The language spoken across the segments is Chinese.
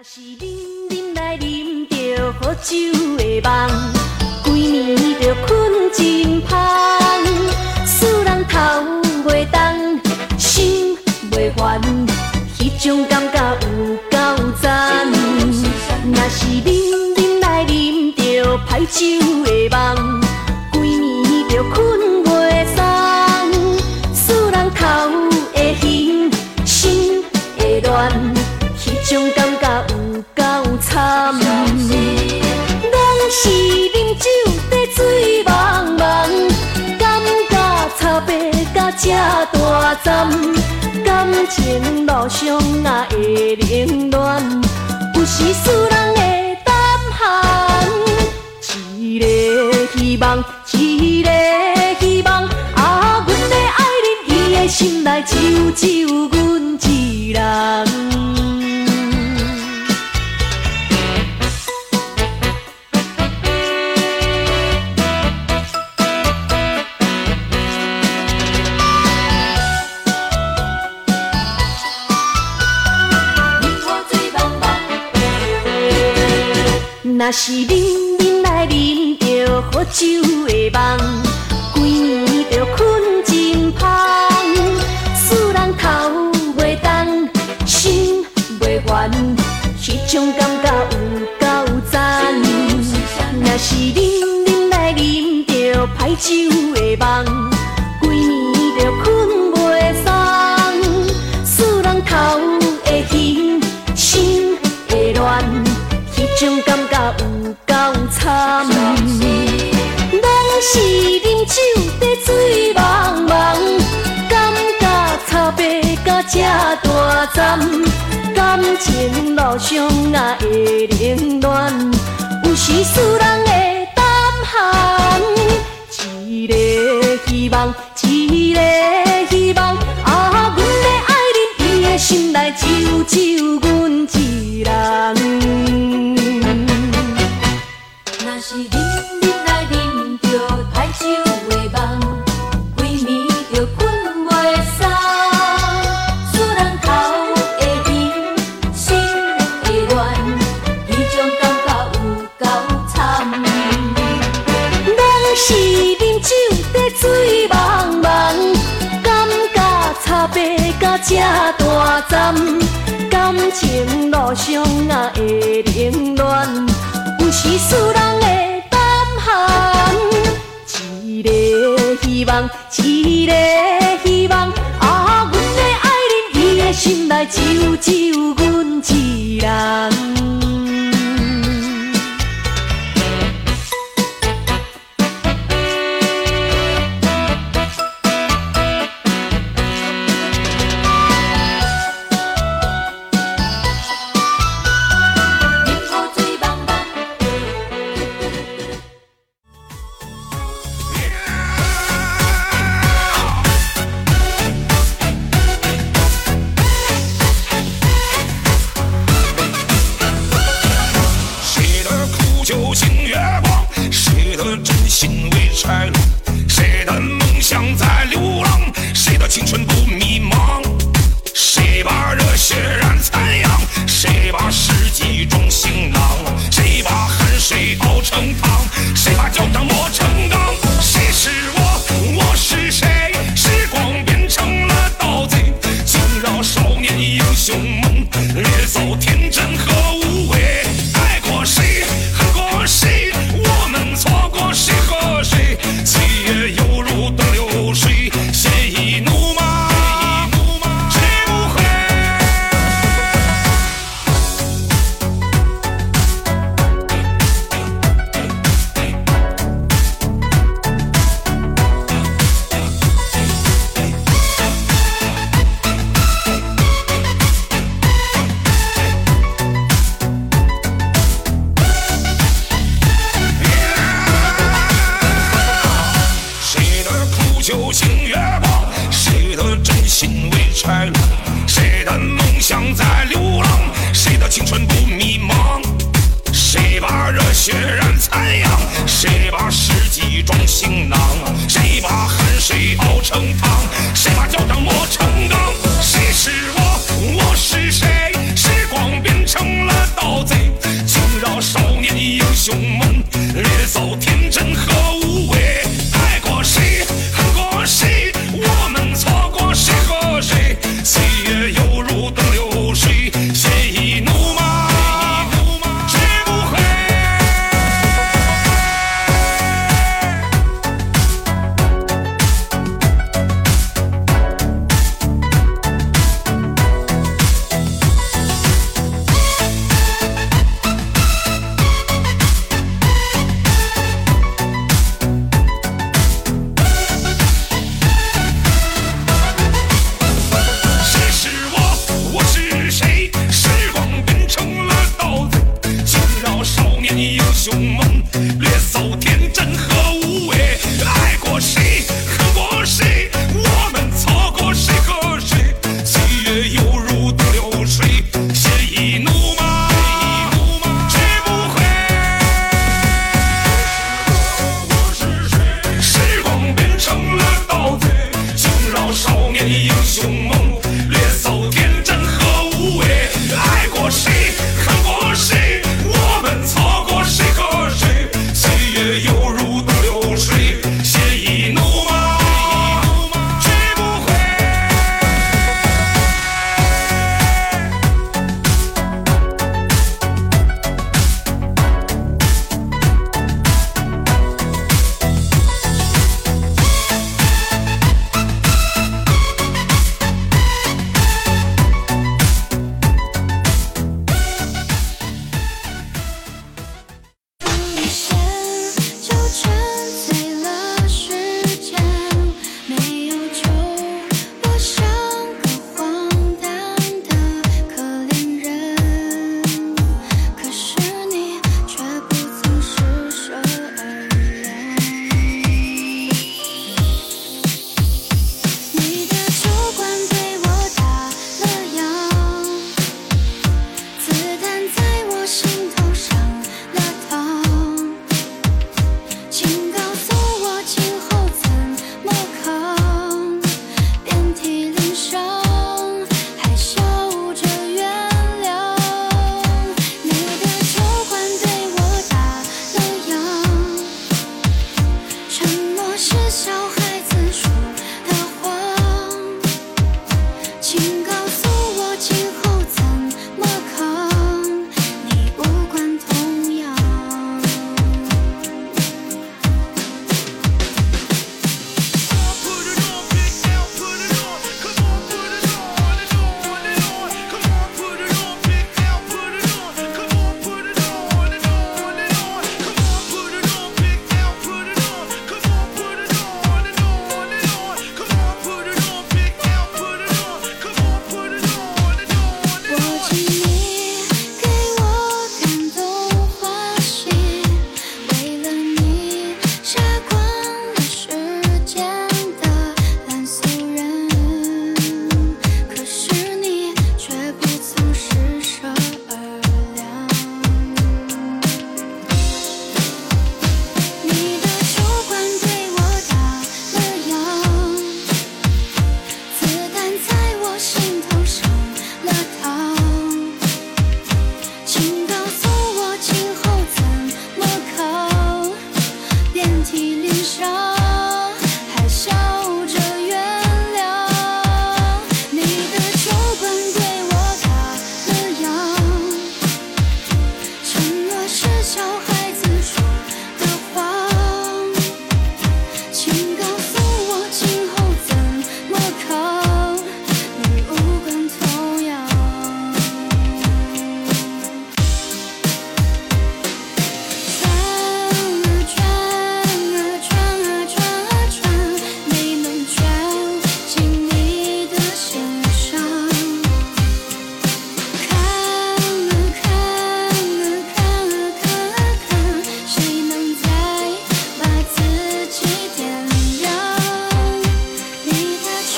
若是饮饮来饮着好酒的梦，规暝着困真香。使人头袂动，心袂烦，迄种感觉有够赞。若是饮饮来饮着歹酒的梦，大站，感情路上啊会冷暖，有时使人会胆寒。一个希望，一个希望，啊，阮的爱人，伊的心内只有只有酒的梦，规暝着困真香，使人头袂动，心袂烦，迄种感觉有够赞。若是饮饮来饮着歹酒的梦，规暝着困袂松，使人头会晕，心会乱。迄种感感情路上啊会冷暖，有时使人会胆寒。一个希望，一个希望，啊，阮的爱人，伊的心内只有只有阮一人。这大站，感情路上啊会凌乱，有时使人会胆寒。一个希望，一个希望，啊，阮的爱人，伊的心内只有只有阮一人。心为柴炉？谁的梦想在流浪？谁的青春不迷茫？谁把热血染残阳？谁把世纪装行囊？谁把汗水熬成汤？谁把脚掌磨成钢？谁是我？我是谁？时光变成了盗贼，惊扰少年英雄梦，掠走天真和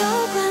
你的